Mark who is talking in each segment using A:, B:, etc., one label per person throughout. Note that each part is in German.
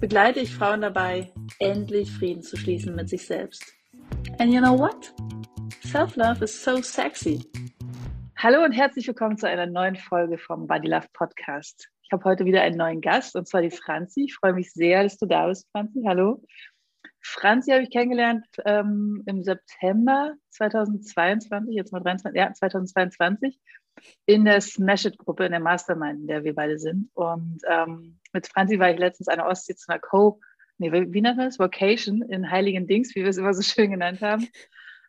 A: begleite ich Frauen dabei, endlich Frieden zu schließen mit sich selbst. And you know what? Self-love is so sexy. Hallo und herzlich willkommen zu einer neuen Folge vom Body Love Podcast. Ich habe heute wieder einen neuen Gast und zwar die Franzi. Ich freue mich sehr, dass du da bist, Franzi. Hallo. Franzi habe ich kennengelernt ähm, im September 2022, jetzt mal 23, ja, 2022 in der Smash It Gruppe, in der Mastermind, in der wir beide sind. Und ähm, mit Franzi war ich letztens an der Ostsee zu einer Co, nee, wie nennt man das? Vocation in Heiligen Dings, wie wir es immer so schön genannt haben.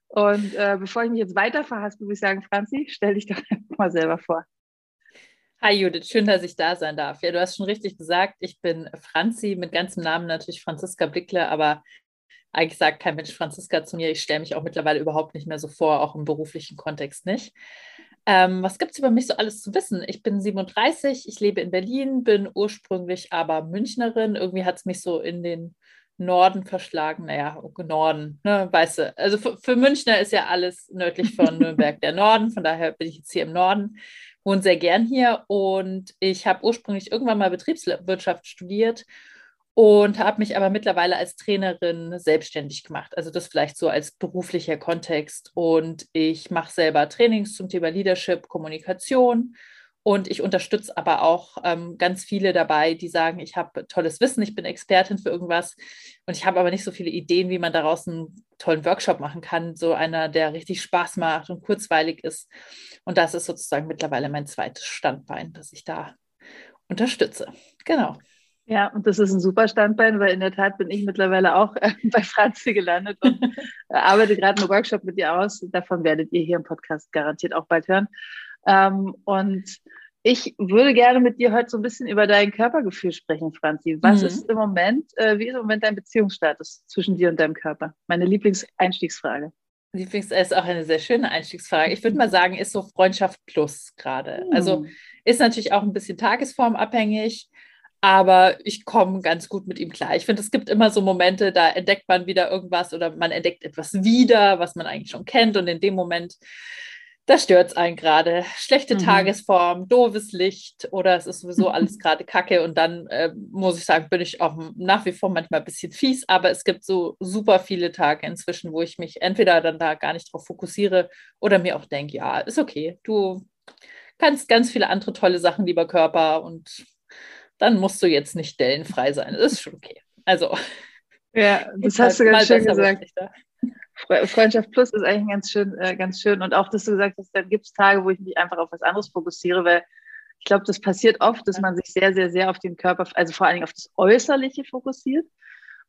A: Und äh, bevor ich mich jetzt weiter verhaspel, würde ich sagen, Franzi, stell dich doch einfach mal selber vor.
B: Hi Judith, schön, dass ich da sein darf. Ja, du hast schon richtig gesagt, ich bin Franzi, mit ganzem Namen natürlich Franziska Blickle, aber eigentlich sagt kein Mensch Franziska zu mir. Ich stelle mich auch mittlerweile überhaupt nicht mehr so vor, auch im beruflichen Kontext nicht. Ähm, was gibt es über mich so alles zu wissen? Ich bin 37, ich lebe in Berlin, bin ursprünglich aber Münchnerin. Irgendwie hat es mich so in den Norden verschlagen. Naja, Norden, ne, weißt du. Also für, für Münchner ist ja alles nördlich von Nürnberg der Norden. Von daher bin ich jetzt hier im Norden, wohne sehr gern hier und ich habe ursprünglich irgendwann mal Betriebswirtschaft studiert und habe mich aber mittlerweile als Trainerin selbstständig gemacht. Also das vielleicht so als beruflicher Kontext. Und ich mache selber Trainings zum Thema Leadership, Kommunikation. Und ich unterstütze aber auch ähm, ganz viele dabei, die sagen, ich habe tolles Wissen, ich bin Expertin für irgendwas und ich habe aber nicht so viele Ideen, wie man daraus einen tollen Workshop machen kann. So einer, der richtig Spaß macht und kurzweilig ist. Und das ist sozusagen mittlerweile mein zweites Standbein, das ich da unterstütze. Genau.
A: Ja, und das ist ein super Standbein, weil in der Tat bin ich mittlerweile auch äh, bei Franzi gelandet und äh, arbeite gerade einen Workshop mit ihr aus. Davon werdet ihr hier im Podcast garantiert auch bald hören. Ähm, und ich würde gerne mit dir heute so ein bisschen über dein Körpergefühl sprechen, Franzi. Was mhm. ist im Moment, äh, wie ist im Moment dein Beziehungsstatus zwischen dir und deinem Körper? Meine Lieblingseinstiegsfrage.
B: Lieblings ist auch eine sehr schöne Einstiegsfrage. Ich würde mal sagen, ist so Freundschaft plus gerade. Mhm. Also ist natürlich auch ein bisschen tagesformabhängig. Aber ich komme ganz gut mit ihm klar. Ich finde, es gibt immer so Momente, da entdeckt man wieder irgendwas oder man entdeckt etwas wieder, was man eigentlich schon kennt. Und in dem Moment, da stört es einen gerade. Schlechte mhm. Tagesform, doofes Licht oder es ist sowieso alles gerade kacke. Und dann äh, muss ich sagen, bin ich auch nach wie vor manchmal ein bisschen fies. Aber es gibt so super viele Tage inzwischen, wo ich mich entweder dann da gar nicht drauf fokussiere oder mir auch denke, ja, ist okay. Du kannst ganz viele andere tolle Sachen, lieber Körper. Und dann musst du jetzt nicht dellenfrei sein. Das ist schon okay. Also.
A: Ja, das hast du ganz schön gesagt. Freundschaft Plus ist eigentlich ganz schön, äh, ganz schön. Und auch, dass du gesagt hast, dann gibt es Tage, wo ich mich einfach auf was anderes fokussiere, weil ich glaube, das passiert oft, dass man sich sehr, sehr, sehr auf den Körper, also vor allen Dingen auf das Äußerliche fokussiert.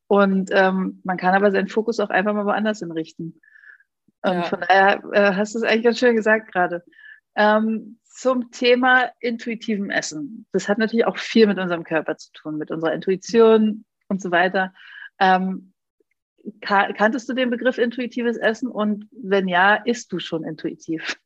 A: Und ähm, man kann aber seinen Fokus auch einfach mal woanders hinrichten. Und ja. von daher äh, hast du es eigentlich ganz schön gesagt gerade. Ähm, zum Thema intuitivem Essen. Das hat natürlich auch viel mit unserem Körper zu tun, mit unserer Intuition und so weiter. Ähm, kanntest du den Begriff intuitives Essen und wenn ja, isst du schon intuitiv?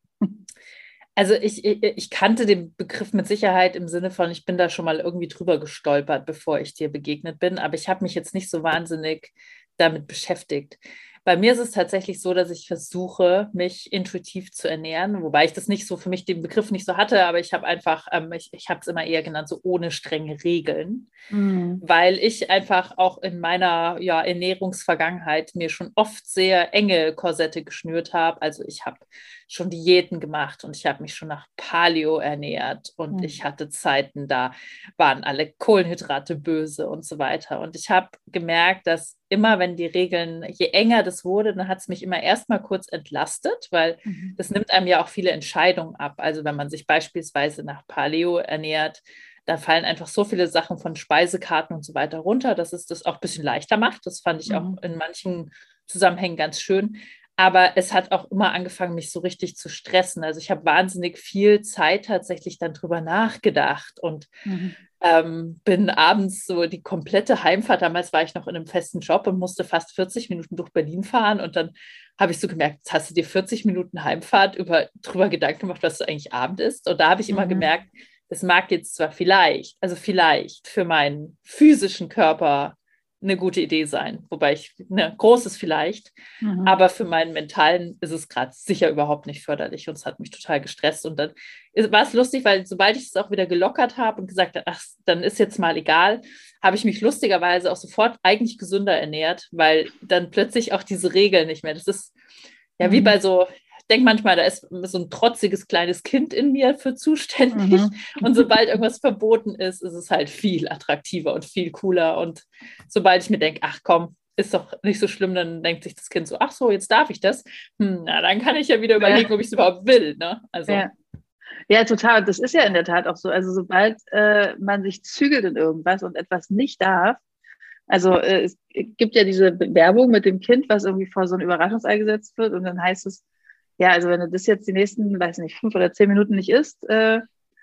B: Also ich, ich, ich, kannte den Begriff mit Sicherheit im Sinne von, ich bin da schon mal irgendwie drüber gestolpert, bevor ich dir begegnet bin, aber ich habe mich jetzt nicht so wahnsinnig damit beschäftigt. Bei mir ist es tatsächlich so, dass ich versuche, mich intuitiv zu ernähren, wobei ich das nicht so für mich den Begriff nicht so hatte, aber ich habe einfach, ähm, ich, ich habe es immer eher genannt, so ohne strenge Regeln, mhm. weil ich einfach auch in meiner ja, Ernährungsvergangenheit mir schon oft sehr enge Korsette geschnürt habe. Also ich habe schon Diäten gemacht und ich habe mich schon nach Paleo ernährt und mhm. ich hatte Zeiten, da waren alle Kohlenhydrate böse und so weiter. Und ich habe gemerkt, dass immer, wenn die Regeln, je enger das wurde, dann hat es mich immer erstmal kurz entlastet, weil mhm. das nimmt einem ja auch viele Entscheidungen ab. Also wenn man sich beispielsweise nach Paleo ernährt, da fallen einfach so viele Sachen von Speisekarten und so weiter runter, dass es das auch ein bisschen leichter macht. Das fand ich mhm. auch in manchen Zusammenhängen ganz schön. Aber es hat auch immer angefangen, mich so richtig zu stressen. Also ich habe wahnsinnig viel Zeit tatsächlich dann drüber nachgedacht und mhm. ähm, bin abends so die komplette Heimfahrt. Damals war ich noch in einem festen Job und musste fast 40 Minuten durch Berlin fahren. Und dann habe ich so gemerkt, jetzt hast du dir 40 Minuten Heimfahrt über, drüber Gedanken gemacht, was du eigentlich Abend isst. Und da habe ich immer mhm. gemerkt, es mag jetzt zwar vielleicht, also vielleicht für meinen physischen Körper eine gute Idee sein. Wobei ich, ne, großes vielleicht, mhm. aber für meinen mentalen ist es gerade sicher überhaupt nicht förderlich und es hat mich total gestresst. Und dann war es lustig, weil sobald ich es auch wieder gelockert habe und gesagt habe, ach, dann ist jetzt mal egal, habe ich mich lustigerweise auch sofort eigentlich gesünder ernährt, weil dann plötzlich auch diese Regeln nicht mehr, das ist ja, wie mhm. bei so, denke manchmal, da ist so ein trotziges kleines Kind in mir für zuständig. Mhm. Und sobald irgendwas verboten ist, ist es halt viel attraktiver und viel cooler. Und sobald ich mir denke, ach komm, ist doch nicht so schlimm, dann denkt sich das Kind so, ach so, jetzt darf ich das. Hm, na, dann kann ich ja wieder überlegen, ja. ob ich es überhaupt will. Ne?
A: Also. Ja. ja. total. Das ist ja in der Tat auch so. Also sobald äh, man sich zügelt in irgendwas und etwas nicht darf, also äh, es gibt ja diese Werbung mit dem Kind, was irgendwie vor so ein Überraschungsei gesetzt wird und dann heißt es, ja, also wenn du das jetzt die nächsten, weiß nicht, fünf oder zehn Minuten nicht isst, äh,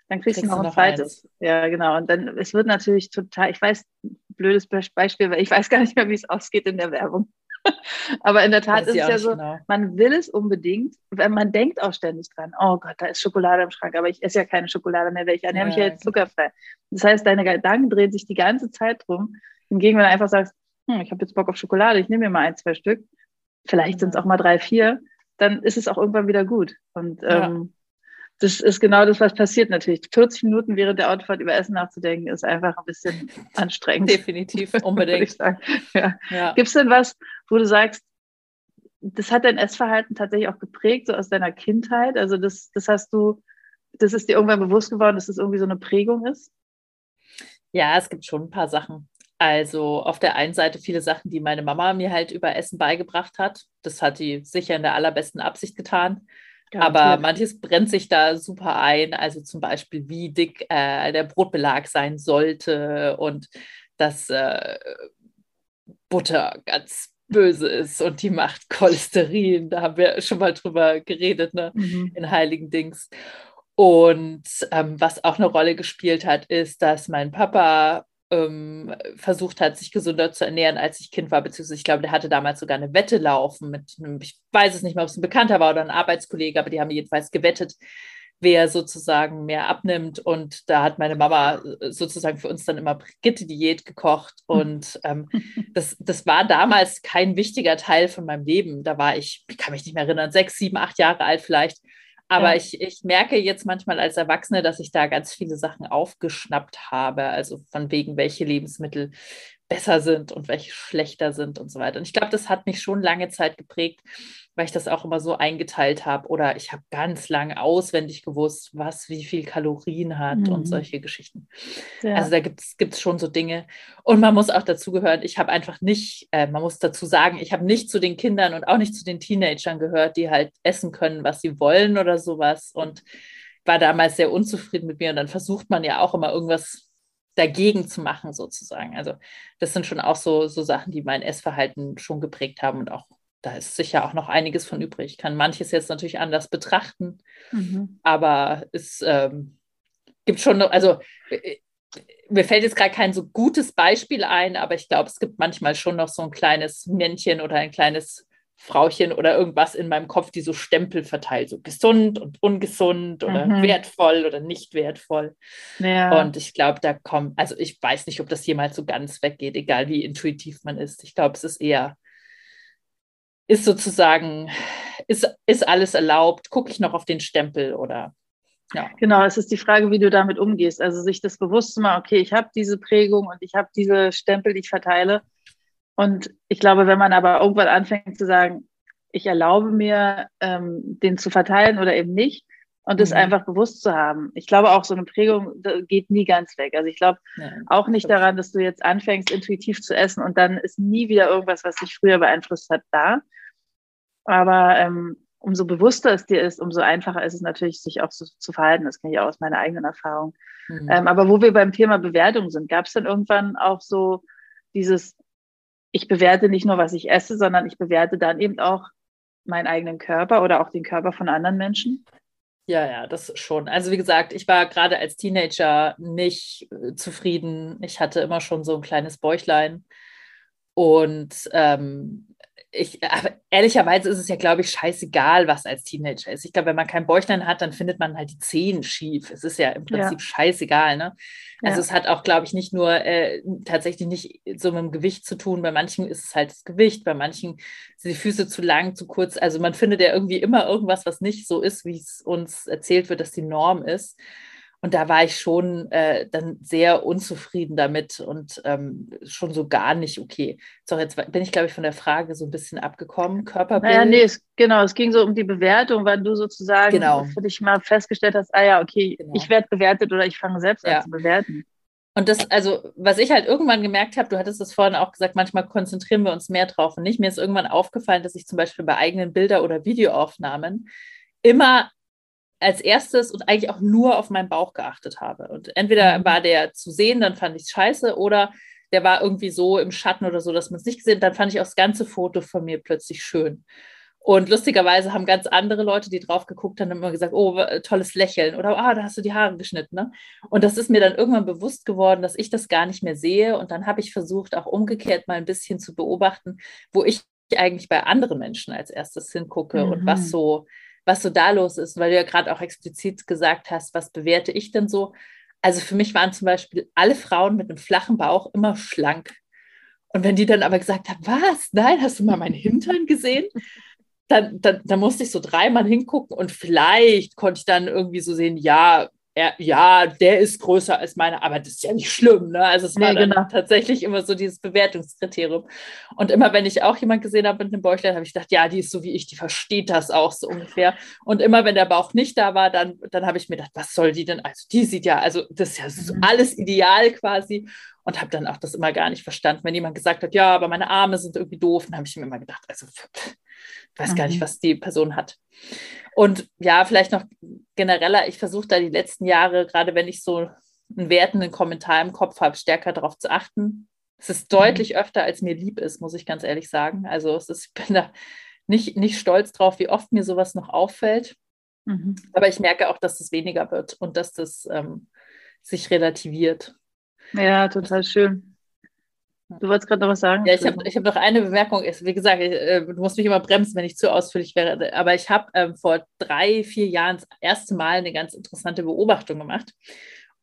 A: dann kriegst, kriegst du noch ein noch zweites. Eins. Ja, genau. Und dann, es wird natürlich total, ich weiß, blödes Beispiel, weil ich weiß gar nicht mehr, wie es ausgeht in der Werbung. Aber in der Tat ist es ja so, genau. man will es unbedingt, weil man denkt auch ständig dran, oh Gott, da ist Schokolade im Schrank, aber ich esse ja keine Schokolade mehr, weil ich ernähre mich ja jetzt zuckerfrei. Das heißt, deine Gedanken drehen sich die ganze Zeit drum. Hingegen, wenn du einfach sagst, hm, ich habe jetzt Bock auf Schokolade, ich nehme mir mal ein, zwei Stück, vielleicht sind es auch mal drei, vier, dann ist es auch irgendwann wieder gut. Und ja. ähm, das ist genau das, was passiert natürlich. 40 Minuten während der Autofahrt über Essen nachzudenken, ist einfach ein bisschen anstrengend.
B: Definitiv, unbedingt.
A: Ja. Ja. Gibt es denn was, wo du sagst, das hat dein Essverhalten tatsächlich auch geprägt, so aus deiner Kindheit? Also das, das hast du, das ist dir irgendwann bewusst geworden, dass das irgendwie so eine Prägung ist?
B: Ja, es gibt schon ein paar Sachen. Also auf der einen Seite viele Sachen, die meine Mama mir halt über Essen beigebracht hat. Das hat sie sicher in der allerbesten Absicht getan. Garantiert. Aber manches brennt sich da super ein. Also zum Beispiel, wie dick äh, der Brotbelag sein sollte und dass äh, Butter ganz böse ist und die macht Cholesterin. Da haben wir schon mal drüber geredet, ne? Mhm. In Heiligen Dings. Und ähm, was auch eine Rolle gespielt hat, ist, dass mein Papa ähm, versucht hat, sich gesünder zu ernähren, als ich Kind war, beziehungsweise ich glaube, der hatte damals sogar eine Wette laufen mit einem, ich weiß es nicht mehr, ob es ein Bekannter war oder ein Arbeitskollege, aber die haben jedenfalls gewettet, wer sozusagen mehr abnimmt. Und da hat meine Mama äh, sozusagen für uns dann immer Brigitte-Diät gekocht. Und ähm, das, das war damals kein wichtiger Teil von meinem Leben. Da war ich, ich kann mich nicht mehr erinnern, sechs, sieben, acht Jahre alt vielleicht. Aber ja. ich, ich merke jetzt manchmal als Erwachsene, dass ich da ganz viele Sachen aufgeschnappt habe. Also von wegen, welche Lebensmittel besser sind und welche schlechter sind und so weiter. Und ich glaube, das hat mich schon lange Zeit geprägt, weil ich das auch immer so eingeteilt habe. Oder ich habe ganz lange auswendig gewusst, was wie viel Kalorien hat mhm. und solche Geschichten. Ja. Also da gibt es schon so Dinge. Und man muss auch dazu gehören, ich habe einfach nicht, äh, man muss dazu sagen, ich habe nicht zu den Kindern und auch nicht zu den Teenagern gehört, die halt essen können, was sie wollen oder sowas. Und war damals sehr unzufrieden mit mir. Und dann versucht man ja auch immer irgendwas dagegen zu machen, sozusagen. Also das sind schon auch so, so Sachen, die mein Essverhalten schon geprägt haben und auch da ist sicher auch noch einiges von übrig. Ich kann manches jetzt natürlich anders betrachten, mhm. aber es ähm, gibt schon, noch, also äh, mir fällt jetzt gerade kein so gutes Beispiel ein, aber ich glaube, es gibt manchmal schon noch so ein kleines Männchen oder ein kleines Frauchen oder irgendwas in meinem Kopf, die so Stempel verteilt, so gesund und ungesund oder mhm. wertvoll oder nicht wertvoll. Ja. Und ich glaube, da kommt, also ich weiß nicht, ob das jemals so ganz weggeht, egal wie intuitiv man ist. Ich glaube, es ist eher ist sozusagen, ist, ist alles erlaubt? Gucke ich noch auf den Stempel oder
A: ja. Genau, es ist die Frage, wie du damit umgehst. Also sich das bewusst zu machen, okay, ich habe diese Prägung und ich habe diese Stempel, die ich verteile. Und ich glaube, wenn man aber irgendwann anfängt zu sagen, ich erlaube mir, ähm, den zu verteilen oder eben nicht, und das mhm. einfach bewusst zu haben. Ich glaube auch, so eine Prägung geht nie ganz weg. Also ich glaube ja, auch nicht daran, dass du jetzt anfängst, intuitiv zu essen und dann ist nie wieder irgendwas, was dich früher beeinflusst hat, da. Aber ähm, umso bewusster es dir ist, umso einfacher ist es natürlich, sich auch so zu verhalten. Das kenne ich auch aus meiner eigenen Erfahrung. Mhm. Ähm, aber wo wir beim Thema Bewertung sind, gab es dann irgendwann auch so dieses, ich bewerte nicht nur, was ich esse, sondern ich bewerte dann eben auch, meinen eigenen Körper oder auch den Körper von anderen Menschen?
B: Ja, ja, das schon. Also wie gesagt, ich war gerade als Teenager nicht äh, zufrieden. Ich hatte immer schon so ein kleines Bäuchlein. Und ähm, ich, aber ehrlicherweise ist es ja, glaube ich, scheißegal, was als Teenager ist. Ich glaube, wenn man kein Bäuchlein hat, dann findet man halt die Zehen schief. Es ist ja im Prinzip ja. scheißegal. Ne? Also ja. es hat auch, glaube ich, nicht nur äh, tatsächlich nicht so mit dem Gewicht zu tun. Bei manchen ist es halt das Gewicht, bei manchen sind die Füße zu lang, zu kurz. Also man findet ja irgendwie immer irgendwas, was nicht so ist, wie es uns erzählt wird, dass die Norm ist. Und da war ich schon äh, dann sehr unzufrieden damit und ähm, schon so gar nicht okay. So, jetzt bin ich, glaube ich, von der Frage so ein bisschen abgekommen. Körperbild.
A: Naja, nee, es, genau, es ging so um die Bewertung, weil du sozusagen genau. für dich mal festgestellt hast, ah ja, okay, genau. ich werde bewertet oder ich fange selbst ja. an zu bewerten.
B: Und das, also, was ich halt irgendwann gemerkt habe, du hattest es vorhin auch gesagt, manchmal konzentrieren wir uns mehr drauf und nicht. Mir ist irgendwann aufgefallen, dass ich zum Beispiel bei eigenen Bilder- oder Videoaufnahmen immer als erstes und eigentlich auch nur auf meinen Bauch geachtet habe. Und entweder mhm. war der zu sehen, dann fand ich es scheiße, oder der war irgendwie so im Schatten oder so, dass man es nicht gesehen hat. Dann fand ich auch das ganze Foto von mir plötzlich schön. Und lustigerweise haben ganz andere Leute, die drauf geguckt haben, immer gesagt, oh, tolles Lächeln oder ah, da hast du die Haare geschnitten. Ne? Und das ist mir dann irgendwann bewusst geworden, dass ich das gar nicht mehr sehe. Und dann habe ich versucht, auch umgekehrt mal ein bisschen zu beobachten, wo ich eigentlich bei anderen Menschen als erstes hingucke mhm. und was mhm. so was so da los ist, weil du ja gerade auch explizit gesagt hast, was bewerte ich denn so? Also für mich waren zum Beispiel alle Frauen mit einem flachen Bauch immer schlank. Und wenn die dann aber gesagt haben, was? Nein, hast du mal meinen Hintern gesehen? Dann, dann, dann musste ich so dreimal hingucken und vielleicht konnte ich dann irgendwie so sehen, ja, er, ja, der ist größer als meine, aber das ist ja nicht schlimm. Ne? Also es war nee, genau. tatsächlich immer so dieses Bewertungskriterium. Und immer wenn ich auch jemand gesehen habe mit einem Bäuchlein, habe ich gedacht, ja, die ist so wie ich, die versteht das auch so ungefähr. Und immer wenn der Bauch nicht da war, dann, dann habe ich mir gedacht, was soll die denn? Also die sieht ja, also das ist ja so mhm. alles ideal quasi. Und habe dann auch das immer gar nicht verstanden. Wenn jemand gesagt hat, ja, aber meine Arme sind irgendwie doof, dann habe ich mir immer gedacht, also pff, weiß mhm. gar nicht, mhm. was die Person hat. Und ja, vielleicht noch genereller, ich versuche da die letzten Jahre, gerade wenn ich so einen wertenden Kommentar im Kopf habe, stärker darauf zu achten. Es ist deutlich mhm. öfter, als mir lieb ist, muss ich ganz ehrlich sagen. Also es ist, ich bin da nicht, nicht stolz drauf, wie oft mir sowas noch auffällt. Mhm. Aber ich merke auch, dass das weniger wird und dass das ähm, sich relativiert.
A: Ja, total schön. Du wolltest gerade noch was sagen?
B: Ja, ich habe ich hab noch eine Bemerkung. Wie gesagt, ich, äh, du musst mich immer bremsen, wenn ich zu ausführlich wäre. Aber ich habe ähm, vor drei, vier Jahren das erste Mal eine ganz interessante Beobachtung gemacht.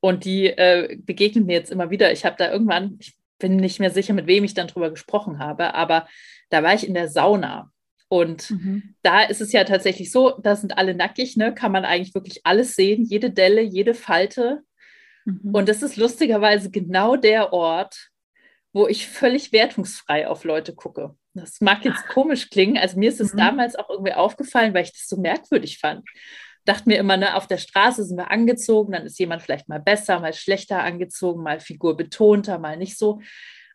B: Und die äh, begegnet mir jetzt immer wieder. Ich habe da irgendwann, ich bin nicht mehr sicher, mit wem ich dann drüber gesprochen habe, aber da war ich in der Sauna. Und mhm. da ist es ja tatsächlich so, da sind alle nackig, ne? kann man eigentlich wirklich alles sehen, jede Delle, jede Falte. Mhm. Und das ist lustigerweise genau der Ort, wo ich völlig wertungsfrei auf Leute gucke. Das mag jetzt komisch klingen. Also mir ist es mhm. damals auch irgendwie aufgefallen, weil ich das so merkwürdig fand. Dachte mir immer, ne, auf der Straße sind wir angezogen, dann ist jemand vielleicht mal besser, mal schlechter angezogen, mal figurbetonter, mal nicht so.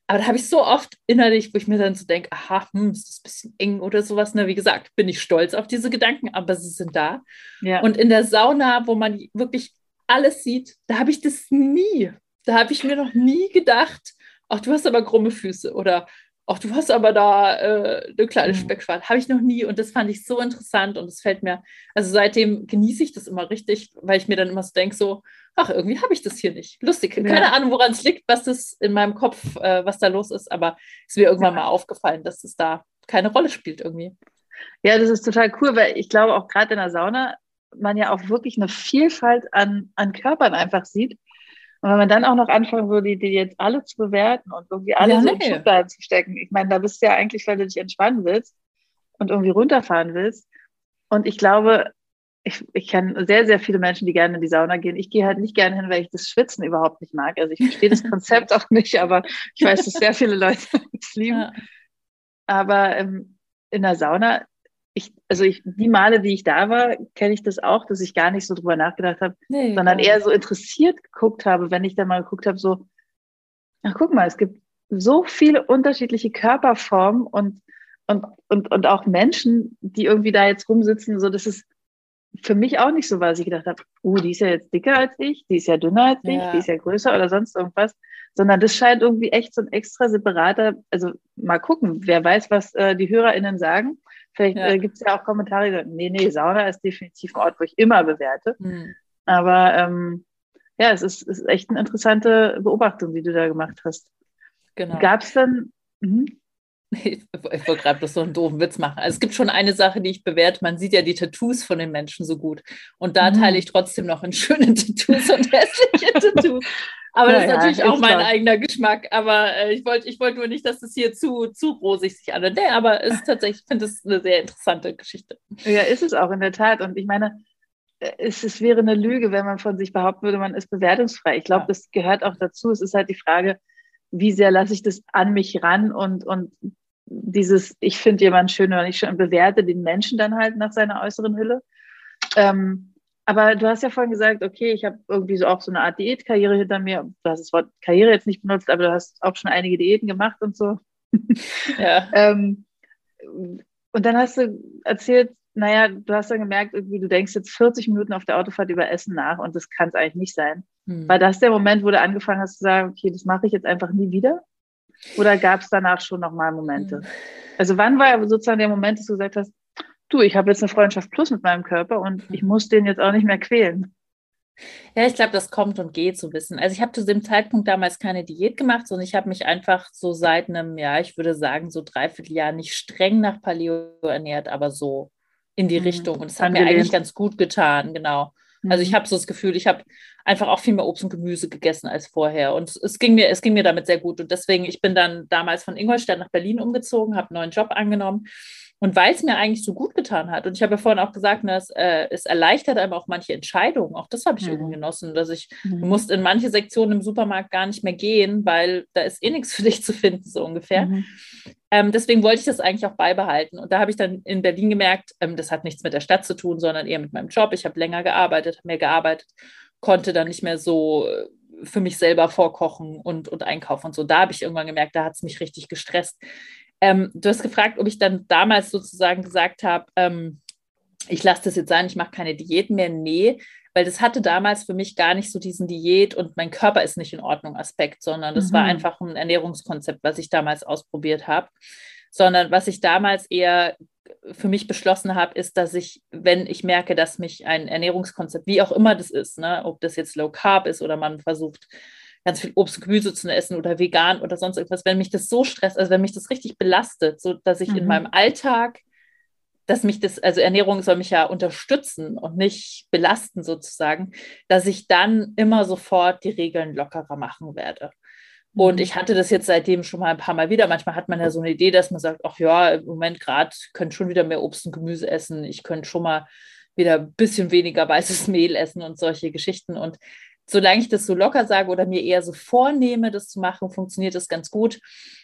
B: Aber da habe ich so oft innerlich, wo ich mir dann so denke, aha, hm, ist das ein bisschen eng oder sowas. Ne? Wie gesagt, bin ich stolz auf diese Gedanken, aber sie sind da. Ja. Und in der Sauna, wo man wirklich alles sieht, da habe ich das nie. Da habe ich mir noch nie gedacht, ach, du hast aber krumme Füße oder ach, du hast aber da äh, eine kleine mhm. Speckschwarte. Habe ich noch nie und das fand ich so interessant und es fällt mir, also seitdem genieße ich das immer richtig, weil ich mir dann immer so denke, so, ach, irgendwie habe ich das hier nicht. Lustig. Ja. Keine Ahnung, woran es liegt, was das in meinem Kopf, äh, was da los ist, aber es ist mir irgendwann ja. mal aufgefallen, dass es da keine Rolle spielt irgendwie.
A: Ja, das ist total cool, weil ich glaube auch gerade in der Sauna man ja auch wirklich eine Vielfalt an, an Körpern einfach sieht. Und wenn man dann auch noch anfangen würde, die jetzt alle zu bewerten und irgendwie alle ja, so nee. in Schubladen zu stecken, ich meine, da bist du ja eigentlich, weil du dich entspannen willst und irgendwie runterfahren willst. Und ich glaube, ich, ich kenne sehr, sehr viele Menschen, die gerne in die Sauna gehen. Ich gehe halt nicht gerne hin, weil ich das Schwitzen überhaupt nicht mag. Also ich verstehe das Konzept auch nicht, aber ich weiß, dass sehr viele Leute es lieben. Ja. Aber ähm, in der Sauna ich, also ich, die Male, die ich da war, kenne ich das auch, dass ich gar nicht so drüber nachgedacht habe, nee, sondern eher so interessiert geguckt habe, wenn ich dann mal geguckt habe, so, ach guck mal, es gibt so viele unterschiedliche Körperformen und, und, und, und auch Menschen, die irgendwie da jetzt rumsitzen, so, das ist für mich auch nicht so war, dass ich gedacht habe, uh, die ist ja jetzt dicker als ich, die ist ja dünner als ja. ich, die ist ja größer oder sonst irgendwas, sondern das scheint irgendwie echt so ein extra separater, also mal gucken, wer weiß, was äh, die HörerInnen sagen. Vielleicht ja. äh, gibt es ja auch Kommentare, die sagen, nee, nee, Sauna ist definitiv ein Ort, wo ich immer bewerte. Mhm. Aber ähm, ja, es ist, ist echt eine interessante Beobachtung, die du da gemacht hast. Genau. Gab es dann.
B: Mh? Ich wollte gerade bloß so einen doofen Witz machen. Also es gibt schon eine Sache, die ich bewerte. Man sieht ja die Tattoos von den Menschen so gut. Und da mhm. teile ich trotzdem noch in schöne Tattoos und hässliche Tattoos. Aber ja, das ist natürlich ja, auch mein klar. eigener Geschmack. Aber äh, ich wollte ich wollt nur nicht, dass es hier zu, zu rosig sich anhört. Nee, aber es ist tatsächlich, ich finde es eine sehr interessante Geschichte.
A: Ja, ist es auch in der Tat. Und ich meine, äh, es, es wäre eine Lüge, wenn man von sich behaupten würde, man ist bewertungsfrei. Ich glaube, ja. das gehört auch dazu. Es ist halt die Frage, wie sehr lasse ich das an mich ran und, und dieses, ich finde jemanden schön oder nicht schön, bewerte den Menschen dann halt nach seiner äußeren Hülle. Ähm, aber du hast ja vorhin gesagt, okay, ich habe irgendwie so auch so eine Art Diätkarriere hinter mir. Du hast das Wort Karriere jetzt nicht benutzt, aber du hast auch schon einige Diäten gemacht und so. Ja. ähm, und dann hast du erzählt, naja, du hast dann gemerkt, irgendwie, du denkst jetzt 40 Minuten auf der Autofahrt über Essen nach und das kann es eigentlich nicht sein. Hm. War das der Moment, wo du angefangen hast zu sagen, okay, das mache ich jetzt einfach nie wieder? Oder gab es danach schon nochmal Momente? Hm. Also wann war sozusagen der Moment, dass du gesagt hast, du, ich habe jetzt eine Freundschaft plus mit meinem Körper und ich muss den jetzt auch nicht mehr quälen.
B: Ja, ich glaube, das kommt und geht so ein bisschen. Also ich habe zu dem Zeitpunkt damals keine Diät gemacht, sondern ich habe mich einfach so seit einem, ja, ich würde sagen, so dreiviertel Jahr nicht streng nach Paleo ernährt, aber so in die mhm. Richtung. Und es hat mir eigentlich ganz gut getan, genau. Also ich mhm. habe so das Gefühl, ich habe einfach auch viel mehr Obst und Gemüse gegessen als vorher. Und es ging mir, es ging mir damit sehr gut. Und deswegen, ich bin dann damals von Ingolstadt nach Berlin umgezogen, habe einen neuen Job angenommen und weil es mir eigentlich so gut getan hat, und ich habe ja vorhin auch gesagt, dass, äh, es erleichtert einem auch manche Entscheidungen. Auch das habe ich mhm. irgendwie genossen, dass ich, mhm. du musst in manche Sektionen im Supermarkt gar nicht mehr gehen, weil da ist eh nichts für dich zu finden, so ungefähr. Mhm. Ähm, deswegen wollte ich das eigentlich auch beibehalten. Und da habe ich dann in Berlin gemerkt, ähm, das hat nichts mit der Stadt zu tun, sondern eher mit meinem Job. Ich habe länger gearbeitet, mehr gearbeitet, konnte dann nicht mehr so äh, für mich selber vorkochen und, und einkaufen und so. Da habe ich irgendwann gemerkt, da hat es mich richtig gestresst. Ähm, du hast gefragt, ob ich dann damals sozusagen gesagt habe, ähm, ich lasse das jetzt sein, ich mache keine Diät mehr. Nee, weil das hatte damals für mich gar nicht so diesen Diät und mein Körper ist nicht in Ordnung Aspekt, sondern das mhm. war einfach ein Ernährungskonzept, was ich damals ausprobiert habe. Sondern was ich damals eher für mich beschlossen habe, ist, dass ich, wenn ich merke, dass mich ein Ernährungskonzept, wie auch immer das ist, ne, ob das jetzt Low Carb ist oder man versucht, ganz viel Obst und Gemüse zu essen oder vegan oder sonst irgendwas, wenn mich das so stresst, also wenn mich das richtig belastet, so dass ich mhm. in meinem Alltag, dass mich das, also Ernährung soll mich ja unterstützen und nicht belasten sozusagen, dass ich dann immer sofort die Regeln lockerer machen werde. Und mhm. ich hatte das jetzt seitdem schon mal ein paar Mal wieder. Manchmal hat man ja so eine Idee, dass man sagt, ach ja, im Moment gerade könnte schon wieder mehr Obst und Gemüse essen. Ich könnte schon mal wieder ein bisschen weniger weißes Mehl essen und solche Geschichten. Und solange ich das so locker sage oder mir eher so vornehme, das zu machen, funktioniert das ganz gut.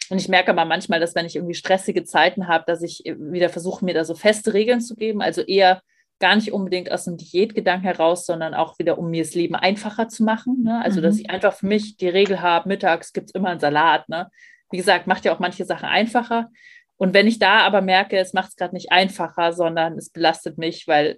B: Und ich merke aber manchmal, dass wenn ich irgendwie stressige Zeiten habe, dass ich wieder versuche, mir da so feste Regeln zu geben. Also eher gar nicht unbedingt aus einem Diätgedanken heraus, sondern auch wieder, um mir das Leben einfacher zu machen. Ne? Also, mhm. dass ich einfach für mich die Regel habe, mittags gibt es immer einen Salat. Ne? Wie gesagt, macht ja auch manche Sachen einfacher. Und wenn ich da aber merke, es macht es gerade nicht einfacher, sondern es belastet mich, weil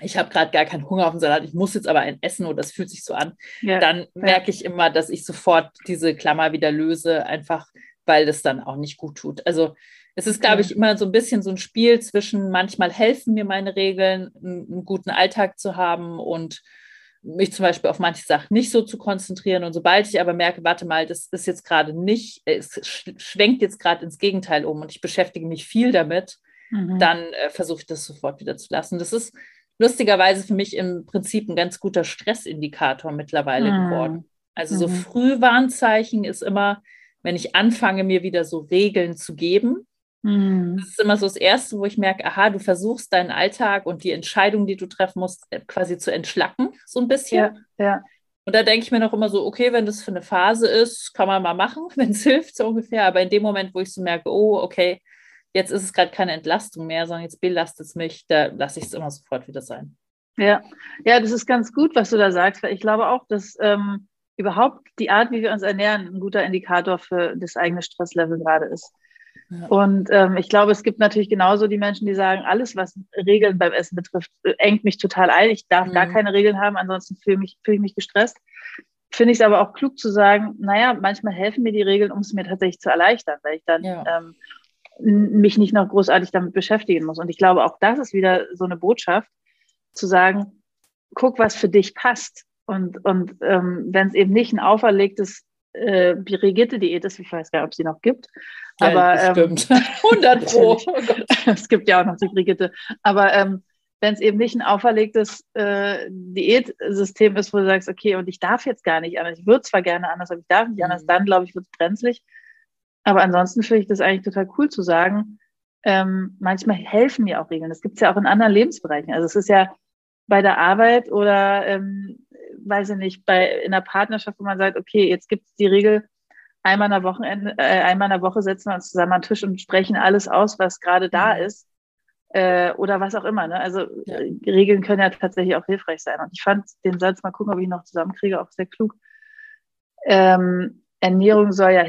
B: ich habe gerade gar keinen Hunger auf den Salat, ich muss jetzt aber ein essen oder das fühlt sich so an, ja. dann merke ich immer, dass ich sofort diese Klammer wieder löse, einfach weil das dann auch nicht gut tut. Also es ist, glaube ich, immer so ein bisschen so ein Spiel zwischen manchmal helfen mir meine Regeln, einen guten Alltag zu haben und mich zum Beispiel auf manche Sachen nicht so zu konzentrieren. Und sobald ich aber merke, warte mal, das ist jetzt gerade nicht, es schwenkt jetzt gerade ins Gegenteil um und ich beschäftige mich viel damit, mhm. dann äh, versuche ich das sofort wieder zu lassen. Das ist lustigerweise für mich im Prinzip ein ganz guter Stressindikator mittlerweile mhm. geworden. Also so mhm. Frühwarnzeichen ist immer, wenn ich anfange, mir wieder so Regeln zu geben. Mhm. Das ist immer so das Erste, wo ich merke, aha, du versuchst deinen Alltag und die Entscheidung, die du treffen musst, äh, quasi zu entschlacken, so ein bisschen. Ja, ja. Und da denke ich mir noch immer so, okay, wenn das für eine Phase ist, kann man mal machen, wenn es hilft, so ungefähr. Aber in dem Moment, wo ich so merke, oh, okay, jetzt ist es gerade keine Entlastung mehr, sondern jetzt belastet es mich, da lasse ich es immer sofort wieder sein.
A: Ja, ja, das ist ganz gut, was du da sagst, weil ich glaube auch, dass ähm, überhaupt die Art, wie wir uns ernähren, ein guter Indikator für das eigene Stresslevel gerade ist. Ja. Und ähm, ich glaube, es gibt natürlich genauso die Menschen, die sagen, alles, was Regeln beim Essen betrifft, engt mich total ein. Ich darf mhm. gar keine Regeln haben, ansonsten fühle fühl ich mich gestresst. finde ich es aber auch klug zu sagen, naja, manchmal helfen mir die Regeln, um es mir tatsächlich zu erleichtern, weil ich dann ja. ähm, mich nicht noch großartig damit beschäftigen muss. Und ich glaube, auch das ist wieder so eine Botschaft, zu sagen, guck, was für dich passt. Und, und ähm, wenn es eben nicht ein auferlegtes äh, Brigitte-Diät ist, ich weiß gar nicht, ob sie noch gibt.
B: Ja, aber ähm, stimmt. 100 Pro.
A: Oh es gibt ja auch noch die Brigitte. Aber ähm, wenn es eben nicht ein auferlegtes äh, Diätsystem ist, wo du sagst, okay, und ich darf jetzt gar nicht anders, ich würde zwar gerne anders, aber ich darf nicht mhm. anders, dann glaube ich, wird es brenzlig. Aber ansonsten finde ich das eigentlich total cool zu sagen, ähm, manchmal helfen mir auch Regeln. Das gibt es ja auch in anderen Lebensbereichen. Also es ist ja bei der Arbeit oder, ähm, weiß ich nicht, bei in der Partnerschaft, wo man sagt, okay, jetzt gibt es die Regel, einmal in der Wochenende, äh, einmal in der Woche setzen wir uns zusammen am Tisch und sprechen alles aus, was gerade da mhm. ist. Äh, oder was auch immer. Ne? Also ja. Regeln können ja tatsächlich auch hilfreich sein. Und ich fand den Satz, mal gucken, ob ich ihn noch zusammenkriege, auch sehr klug. Ähm, Ernährung soll ja,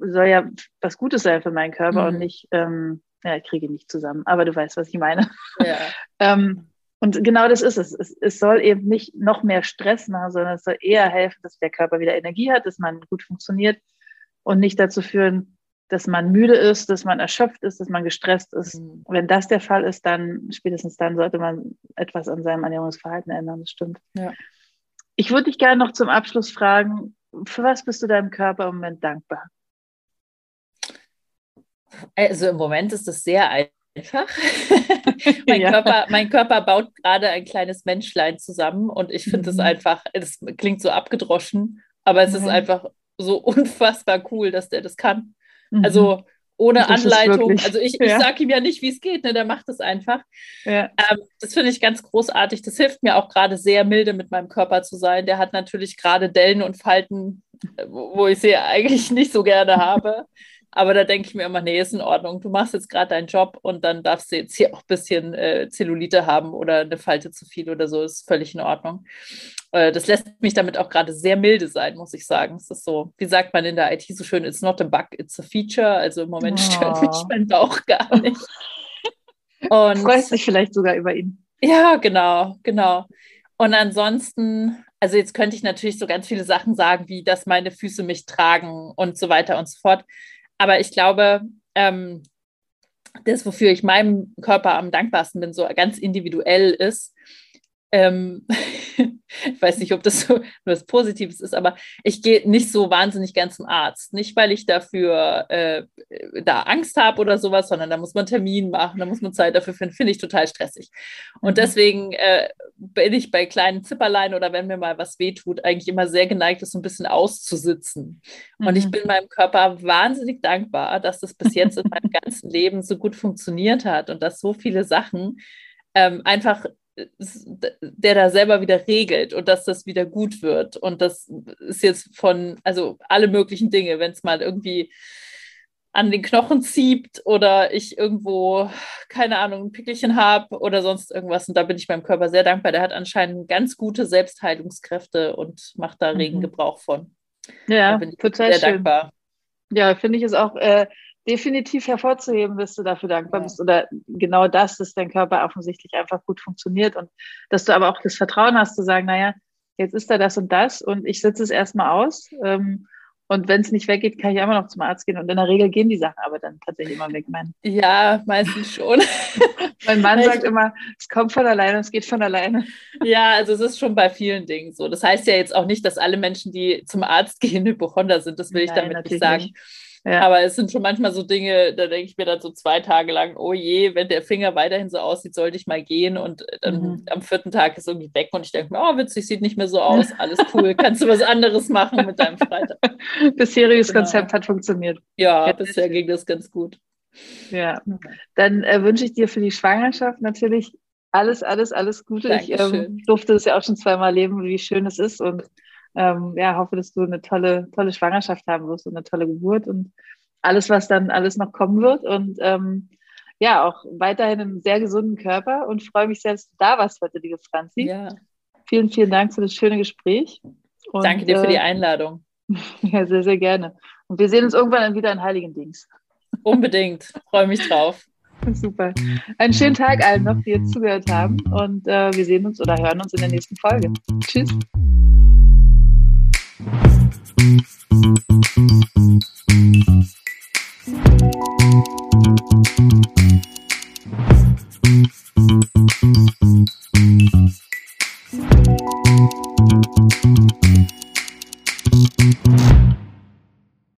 A: soll ja was Gutes sein für meinen Körper mhm. und nicht, ähm, ja, ich kriege ihn nicht zusammen, aber du weißt, was ich meine. Ja. ähm, und genau das ist es. es. es. soll eben nicht noch mehr Stress machen, sondern es soll eher helfen, dass der Körper wieder Energie hat, dass man gut funktioniert und nicht dazu führen, dass man müde ist, dass man erschöpft ist, dass man gestresst ist. Mhm. Wenn das der Fall ist, dann spätestens dann sollte man etwas an seinem Ernährungsverhalten ändern. Das stimmt. Ja. Ich würde dich gerne noch zum Abschluss fragen, für was bist du deinem Körper im Moment dankbar?
B: Also im Moment ist es sehr einfach. mein, ja. Körper, mein Körper baut gerade ein kleines Menschlein zusammen und ich finde es mhm. einfach, es klingt so abgedroschen, aber es mhm. ist einfach so unfassbar cool, dass der das kann. Mhm. Also ohne Anleitung. Also ich, ja. ich sage ihm ja nicht, wie es geht, ne? der macht es einfach. Ja. Ähm, das finde ich ganz großartig. Das hilft mir auch gerade sehr milde mit meinem Körper zu sein. Der hat natürlich gerade Dellen und Falten, äh, wo ich sie eigentlich nicht so gerne habe. Aber da denke ich mir immer, nee, ist in Ordnung. Du machst jetzt gerade deinen Job und dann darfst du jetzt hier auch ein bisschen äh, Zellulite haben oder eine Falte zu viel oder so, ist völlig in Ordnung. Äh, das lässt mich damit auch gerade sehr milde sein, muss ich sagen. Es ist so, wie sagt man in der IT so schön, it's not a bug, it's a feature. Also im Moment oh. stört mich mein Bauch gar nicht.
A: Und freust dich vielleicht sogar über ihn.
B: Ja, genau, genau. Und ansonsten, also jetzt könnte ich natürlich so ganz viele Sachen sagen, wie dass meine Füße mich tragen und so weiter und so fort. Aber ich glaube, ähm, das, wofür ich meinem Körper am dankbarsten bin, so ganz individuell ist, ähm, ich weiß nicht, ob das so nur was Positives ist, aber ich gehe nicht so wahnsinnig gern zum Arzt. Nicht, weil ich dafür äh, da Angst habe oder sowas, sondern da muss man Termin machen, da muss man Zeit dafür finden, finde ich total stressig. Und mhm. deswegen äh, bin ich bei kleinen Zipperlein oder wenn mir mal was wehtut, eigentlich immer sehr geneigt, das so ein bisschen auszusitzen. Und ich mhm. bin meinem Körper wahnsinnig dankbar, dass das bis jetzt in meinem ganzen Leben so gut funktioniert hat und dass so viele Sachen ähm, einfach der da selber wieder regelt und dass das wieder gut wird. Und das ist jetzt von, also alle möglichen Dinge, wenn es mal irgendwie an den Knochen zieht oder ich irgendwo, keine Ahnung, ein Pickelchen habe oder sonst irgendwas. Und da bin ich meinem Körper sehr dankbar. Der hat anscheinend ganz gute Selbstheilungskräfte und macht da regen mhm. Gebrauch von.
A: Ja, total sehr schön. dankbar. Ja, finde ich es auch äh, definitiv hervorzuheben, dass du dafür dankbar ja. bist oder genau das, dass dein Körper offensichtlich einfach gut funktioniert und dass du aber auch das Vertrauen hast zu sagen, naja, jetzt ist da das und das und ich sitze es erstmal aus. Ähm, und wenn es nicht weggeht, kann ich immer noch zum Arzt gehen. Und in der Regel gehen die Sachen aber dann tatsächlich immer weg. Mein,
B: ja, meistens schon.
A: mein Mann sagt immer, es kommt von alleine, es geht von alleine.
B: Ja, also es ist schon bei vielen Dingen so. Das heißt ja jetzt auch nicht, dass alle Menschen, die zum Arzt gehen, Hypochonder sind. Das will Nein, ich damit nicht sagen. Nicht. Ja. Aber es sind schon manchmal so Dinge, da denke ich mir dann so zwei Tage lang, oh je, wenn der Finger weiterhin so aussieht, sollte ich mal gehen. Und dann mhm. am vierten Tag ist irgendwie weg und ich denke mir, oh witzig, sieht nicht mehr so aus, alles cool, kannst du was anderes machen mit deinem Freitag.
A: Bisheriges genau. Konzept hat funktioniert.
B: Ja, ja bisher ging das ganz gut.
A: Ja, dann äh, wünsche ich dir für die Schwangerschaft natürlich alles, alles, alles Gute. Dankeschön. Ich ähm, durfte es ja auch schon zweimal erleben, wie schön es ist und ähm, ja, hoffe, dass du eine tolle, tolle Schwangerschaft haben wirst und eine tolle Geburt und alles, was dann alles noch kommen wird. Und ähm, ja, auch weiterhin einen sehr gesunden Körper und freue mich sehr, dass du da warst heute, liebe Franzi. Ja. Vielen, vielen Dank für das schöne Gespräch.
B: Und, Danke dir für die äh, Einladung.
A: ja, sehr, sehr gerne. Und wir sehen uns irgendwann wieder in Heiligendings.
B: Unbedingt. Freue mich drauf.
A: Super. Einen schönen Tag allen noch, die jetzt zugehört haben. Und äh, wir sehen uns oder hören uns in der nächsten Folge. Tschüss.
C: Thank you.